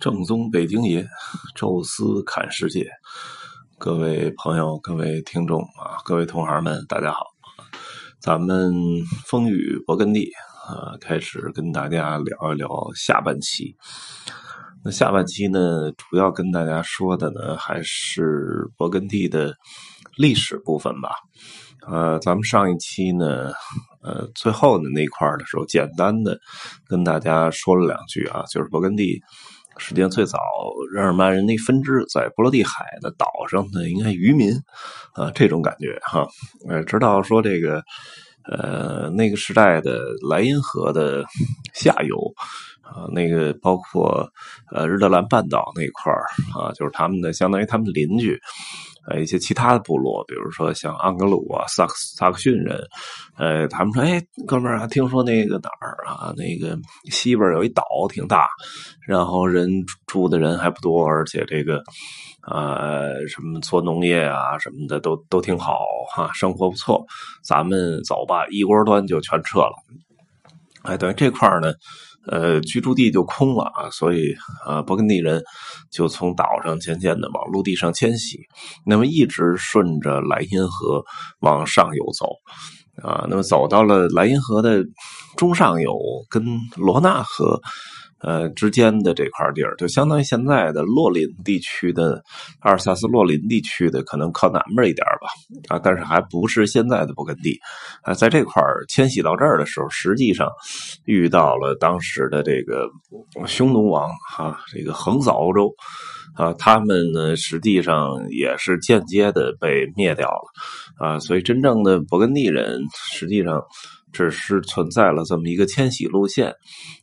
正宗北京爷，宙斯看世界。各位朋友，各位听众啊，各位同行们，大家好。咱们风雨勃艮第啊，开始跟大家聊一聊下半期。那下半期呢，主要跟大家说的呢，还是勃艮第的历史部分吧。呃，咱们上一期呢，呃，最后的那块的时候，简单的跟大家说了两句啊，就是勃艮第。时间，最早日耳曼人的分支在波罗的海的岛上的，应该渔民啊，这种感觉哈。呃，直到说这个呃那个时代的莱茵河的下游啊，那个包括呃日德兰半岛那块啊，就是他们的相当于他们的邻居。呃，一些其他的部落，比如说像安格鲁啊、萨克萨克逊人，呃，他们说：“哎，哥们儿啊，听说那个哪儿啊，那个西边有一岛挺大，然后人住的人还不多，而且这个呃，什么做农业啊什么的都都挺好哈，生活不错。咱们走吧，一锅端就全撤了。哎，等于这块呢。”呃，居住地就空了啊，所以啊，勃艮第人就从岛上渐渐的往陆地上迁徙，那么一直顺着莱茵河往上游走啊，那么走到了莱茵河的中上游，跟罗纳河。呃，之间的这块地儿，就相当于现在的洛林地区的阿尔萨斯洛林地区的，可能靠南边一点吧，啊，但是还不是现在的勃艮第啊，在这块迁徙到这儿的时候，实际上遇到了当时的这个匈奴王哈，这个横扫欧洲啊，他们呢实际上也是间接的被灭掉了啊，所以真正的勃艮第人实际上。只是存在了这么一个迁徙路线，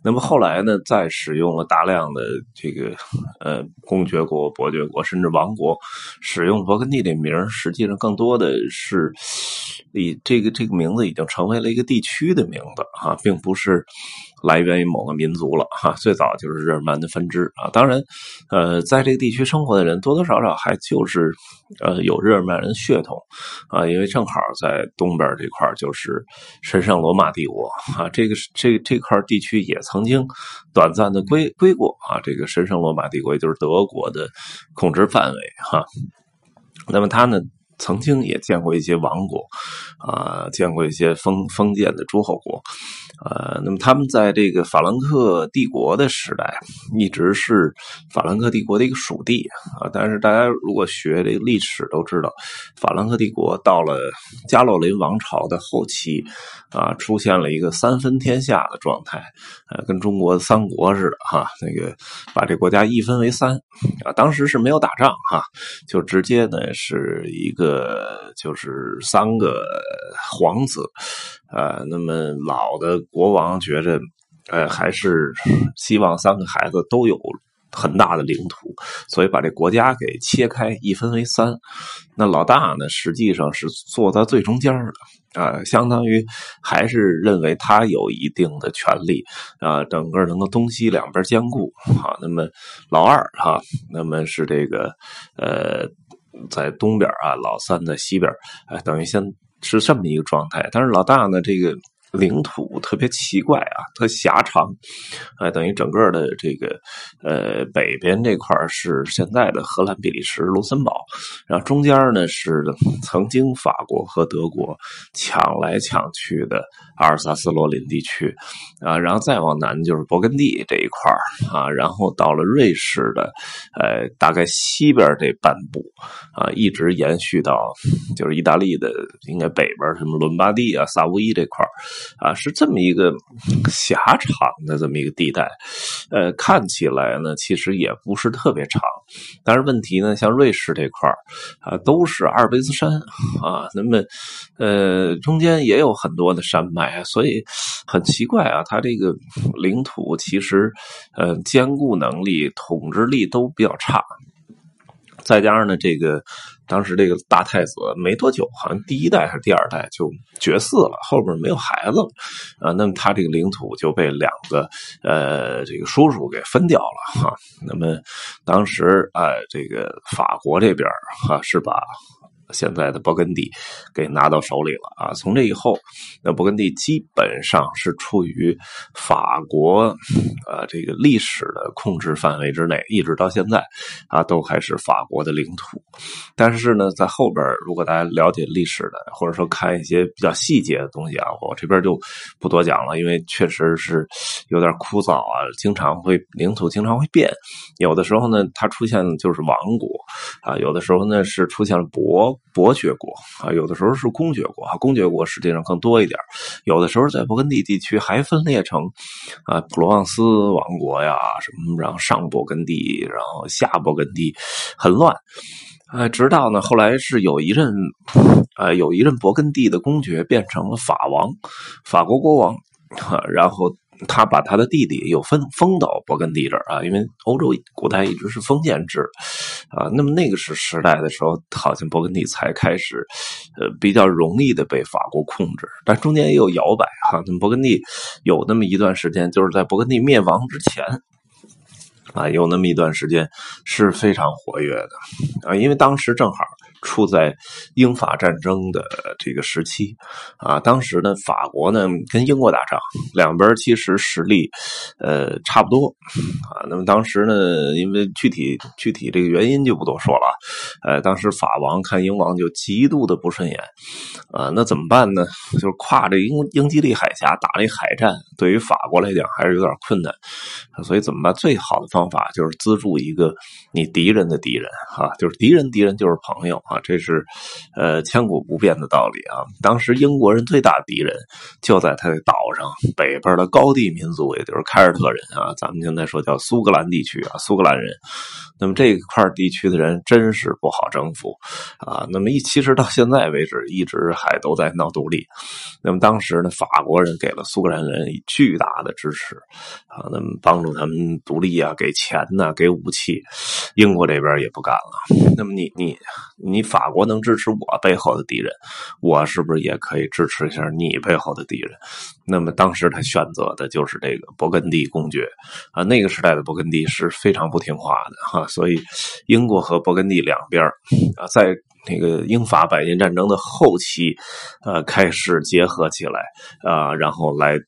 那么后来呢，再使用了大量的这个呃公爵国、伯爵国甚至王国，使用勃艮第这名实际上更多的是以这个这个名字已经成为了一个地区的名字啊，并不是。来源于某个民族了哈，最早就是日耳曼的分支啊。当然，呃，在这个地区生活的人多多少少还就是呃有日耳曼人血统啊，因为正好在东边这块就是神圣罗马帝国啊，这个这这块地区也曾经短暂的归归过啊，这个神圣罗马帝国也就是德国的控制范围哈。那么他呢？曾经也见过一些王国，啊，见过一些封封建的诸侯国，啊，那么他们在这个法兰克帝国的时代，一直是法兰克帝国的一个属地啊。但是大家如果学这个历史都知道，法兰克帝国到了加洛林王朝的后期，啊，出现了一个三分天下的状态，呃，跟中国三国似的哈，那个把这国家一分为三，啊，当时是没有打仗哈，就直接呢是一个。呃，就是三个皇子，呃，那么老的国王觉着，呃，还是希望三个孩子都有很大的领土，所以把这国家给切开，一分为三。那老大呢，实际上是坐在最中间的，啊，相当于还是认为他有一定的权利，啊，整个能够东西两边兼顾，啊，那么老二哈，那么是这个，呃。在东边啊，老三在西边，哎，等于先是这么一个状态。但是老大呢，这个。领土特别奇怪啊，特狭长，哎，等于整个的这个呃北边这块是现在的荷兰、比利时、卢森堡，然后中间呢是曾经法国和德国抢来抢去的阿尔萨斯罗林地区。啊，然后再往南就是勃艮第这一块啊，然后到了瑞士的呃大概西边这半部啊，一直延续到就是意大利的应该北边什么伦巴第啊、萨乌伊这块啊，是这么一个狭长的这么一个地带，呃，看起来呢，其实也不是特别长。但是问题呢，像瑞士这块儿啊，都是阿尔卑斯山啊，那么呃，中间也有很多的山脉，所以很奇怪啊，它这个领土其实呃，坚固能力、统治力都比较差。再加上呢，这个当时这个大太子没多久，好像第一代还是第二代就绝嗣了，后边没有孩子了啊。那么他这个领土就被两个呃这个叔叔给分掉了哈。那么当时啊，这个法国这边哈是把现在的勃艮第给拿到手里了啊！从这以后，那勃艮第基本上是处于法国呃这个历史的控制范围之内，一直到现在啊都还是法国的领土。但是呢，在后边如果大家了解历史的，或者说看一些比较细节的东西啊，我这边就不多讲了，因为确实是有点枯燥啊，经常会领土经常会变，有的时候呢它出现就是王国啊，有的时候呢是出现了伯。伯爵国啊，有的时候是公爵国，公爵国实际上更多一点。有的时候在勃艮第地区还分裂成啊，普罗旺斯王国呀，什么然后上勃艮第，然后下勃艮第，很乱。呃，直到呢后来是有一任，呃，有一任勃艮第的公爵变成了法王，法国国王，然后。他把他的弟弟又分封到勃艮第这儿啊，因为欧洲古代一直是封建制啊。那么那个是时代的时候，好像勃艮第才开始呃比较容易的被法国控制，但中间也有摇摆哈。那么勃艮第有那么一段时间，就是在勃艮第灭亡之前啊，有那么一段时间是非常活跃的啊，因为当时正好。处在英法战争的这个时期啊，当时呢，法国呢跟英国打仗，两边其实实力呃差不多啊。那么当时呢，因为具体具体这个原因就不多说了。呃，当时法王看英王就极度的不顺眼啊，那怎么办呢？就是跨着英英吉利海峡打那海战，对于法国来讲还是有点困难，所以怎么办？最好的方法就是资助一个你敌人的敌人啊，就是敌人敌人就是朋友啊这是，呃，千古不变的道理啊！当时英国人最大的敌人就在他的岛上北边的高地民族，也就是凯尔特人啊，咱们现在说叫苏格兰地区啊，苏格兰人。那么这块地区的人真是不好征服啊！那么一其实到现在为止，一直还都在闹独立。那么当时呢，法国人给了苏格兰人以巨大的支持啊，那么帮助他们独立啊，给钱呐，给武器。英国这边也不干了。那么你你你。你法国能支持我背后的敌人，我是不是也可以支持一下你背后的敌人？那么当时他选择的就是这个勃艮第公爵啊。那个时代的勃艮第是非常不听话的哈，所以英国和勃艮第两边啊，在那个英法百年战争的后期，呃，开始结合起来啊，然后来。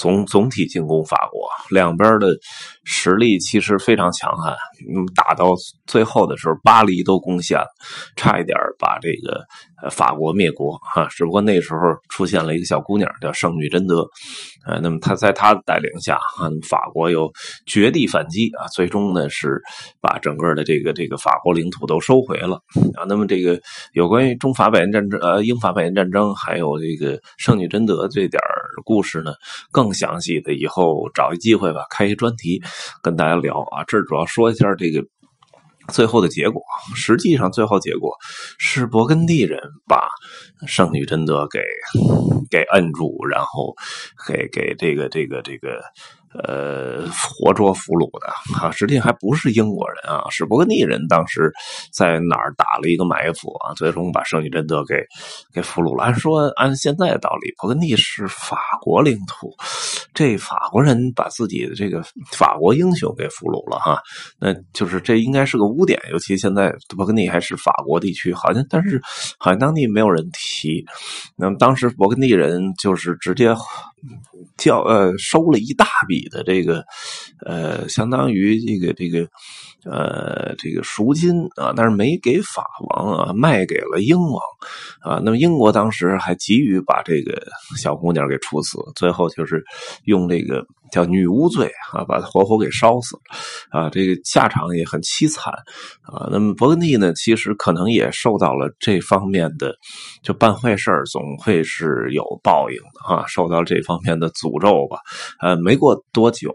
总总体进攻法国，两边的实力其实非常强悍。嗯，打到最后的时候，巴黎都攻陷了，差一点把这个。法国灭国哈，只不过那时候出现了一个小姑娘叫圣女贞德，呃，那么她在她的带领下，哈，法国又绝地反击啊，最终呢是把整个的这个这个法国领土都收回了啊。那么这个有关于中法百年战争、呃英法百年战争，还有这个圣女贞德这点故事呢，更详细的以后找一机会吧，开一专题跟大家聊啊。这主要说一下这个。最后的结果，实际上最后结果是勃艮第人把圣女贞德给给摁住，然后给给这个这个这个。呃，活捉俘虏的啊，实际还不是英国人啊，是勃艮第人。当时在哪儿打了一个埋伏啊，最终把圣女贞德给给俘虏了。按说按现在的道理，勃艮第是法国领土，这法国人把自己的这个法国英雄给俘虏了哈，那就是这应该是个污点。尤其现在勃艮第还是法国地区，好像但是好像当地没有人提。那么当时勃艮第人就是直接。叫呃收了一大笔你的这个呃相当于这个这个呃这个赎金啊，但是没给法王啊，卖给了英王啊。那么英国当时还急于把这个小姑娘给处死，最后就是用这个。叫女巫罪啊，把他活活给烧死了啊！这个下场也很凄惨啊。那么勃艮第呢，其实可能也受到了这方面的，就办坏事总会是有报应的啊，受到这方面的诅咒吧。呃，没过多久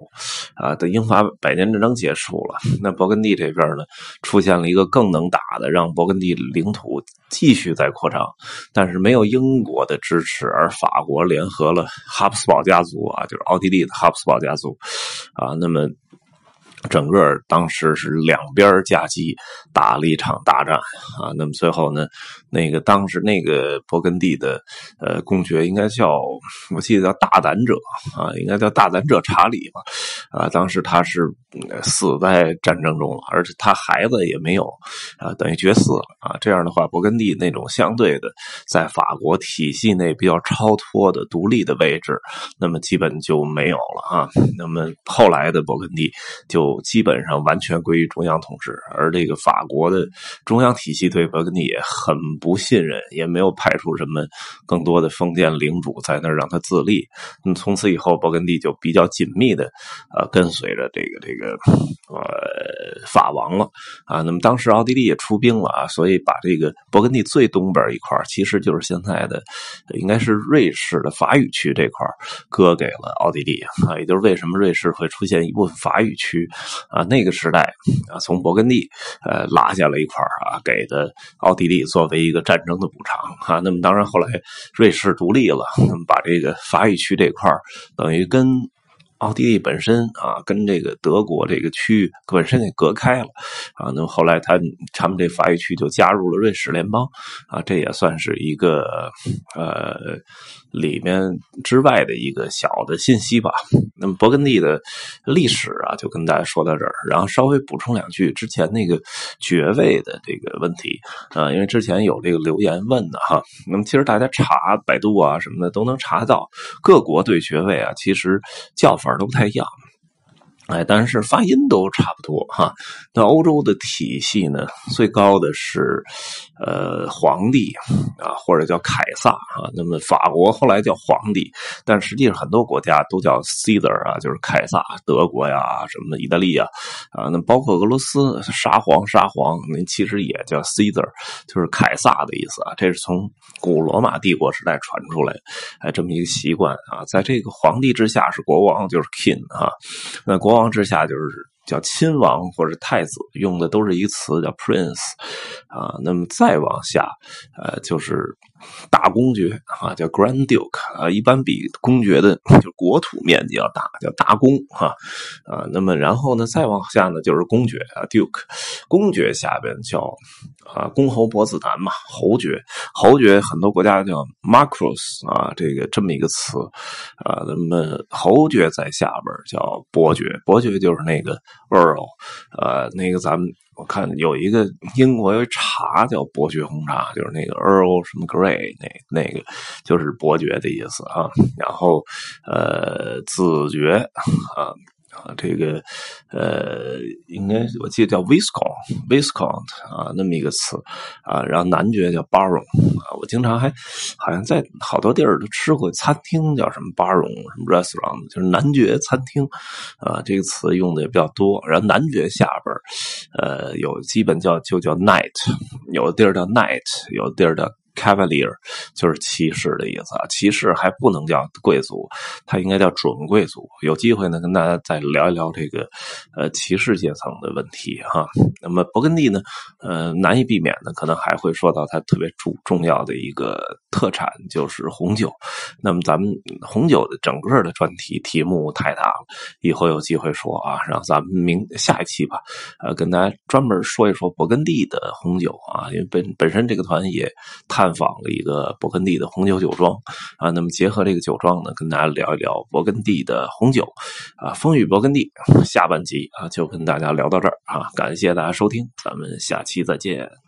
啊，等英法百年战争结束了，那勃艮第这边呢，出现了一个更能打的，让勃艮第领土继续在扩张，但是没有英国的支持，而法国联合了哈布斯堡家族啊，就是奥地利的哈布斯。堡家族啊，那么整个当时是两边夹击，打了一场大战啊。那么最后呢，那个当时那个勃艮第的呃公爵应该叫，我记得叫大胆者啊，应该叫大胆者查理吧啊。当时他是死在战争中了，而且他孩子也没有啊，等于绝嗣了啊。这样的话，勃艮第那种相对的在法国体系内比较超脱的独立的位置，那么基本就没有了啊。那么后来的勃艮第就。基本上完全归于中央统治，而这个法国的中央体系对勃艮第也很不信任，也没有派出什么更多的封建领主在那儿让他自立。那么从此以后，勃艮第就比较紧密的呃跟随着这个这个呃法王了啊。那么当时奥地利也出兵了啊，所以把这个勃艮第最东边一块其实就是现在的应该是瑞士的法语区这块割给了奥地利啊。也就是为什么瑞士会出现一部分法语区。啊，那个时代啊，从勃艮第呃拉下了一块啊，给的奥地利作为一个战争的补偿啊。那么当然后来瑞士独立了，那么把这个法语区这块等于跟。奥地利本身啊，跟这个德国这个区域本身给隔开了啊。那么后来他他们这法语区就加入了瑞士联邦啊，这也算是一个呃里面之外的一个小的信息吧。那么勃艮第的历史啊，就跟大家说到这儿，然后稍微补充两句之前那个爵位的这个问题啊，因为之前有这个留言问的哈。那么其实大家查百度啊什么的都能查到，各国对爵位啊其实叫法。法都不太一样。哎，但是发音都差不多哈。那欧洲的体系呢，最高的是呃皇帝啊，或者叫凯撒啊。那么法国后来叫皇帝，但实际上很多国家都叫 Caesar 啊，就是凯撒。德国呀，什么意大利啊，啊，那包括俄罗斯沙皇，沙皇那其实也叫 Caesar，就是凯撒的意思啊。这是从古罗马帝国时代传出来，哎，这么一个习惯啊。在这个皇帝之下是国王，就是 King 啊。那国王之下就是叫亲王或者太子，用的都是一词叫 prince，啊，那么再往下，呃，就是。大公爵啊，叫 Grand Duke 啊，一般比公爵的就国土面积要大，叫大公哈啊。那么然后呢，再往下呢就是公爵啊，Duke。公爵下边叫啊公侯伯子男嘛，侯爵。侯爵很多国家叫 Marquess 啊，这个这么一个词啊。那么侯爵在下边叫伯爵，伯爵就是那个 Earl，呃，那个咱们。我看有一个英国有一茶叫伯爵红茶，就是那个 Earl 什么 Grey 那那个就是伯爵的意思啊。然后呃子爵啊。啊，这个，呃，应该我记得叫 Viscount，Viscount 啊，那么一个词啊，然后男爵叫 Baron 啊，我经常还好像在好多地儿都吃过餐厅叫什么 Baron 什么 restaurant，就是男爵餐厅啊，这个词用的也比较多。然后男爵下边呃，有基本叫就叫 night，有的地儿叫 night，有的地儿叫。Cavalier 就是骑士的意思啊，骑士还不能叫贵族，他应该叫准贵族。有机会呢，跟大家再聊一聊这个呃骑士阶层的问题哈。那么勃艮第呢，呃，难以避免的，可能还会说到它特别重重要的一个特产就是红酒。那么咱们红酒的整个的专题题目太大了，以后有机会说啊，让咱们明下一期吧，呃，跟大家专门说一说勃艮第的红酒啊，因为本本身这个团也探。探访了一个勃艮第的红酒酒庄啊，那么结合这个酒庄呢，跟大家聊一聊勃艮第的红酒啊，风雨勃艮第下半集啊，就跟大家聊到这儿啊，感谢大家收听，咱们下期再见。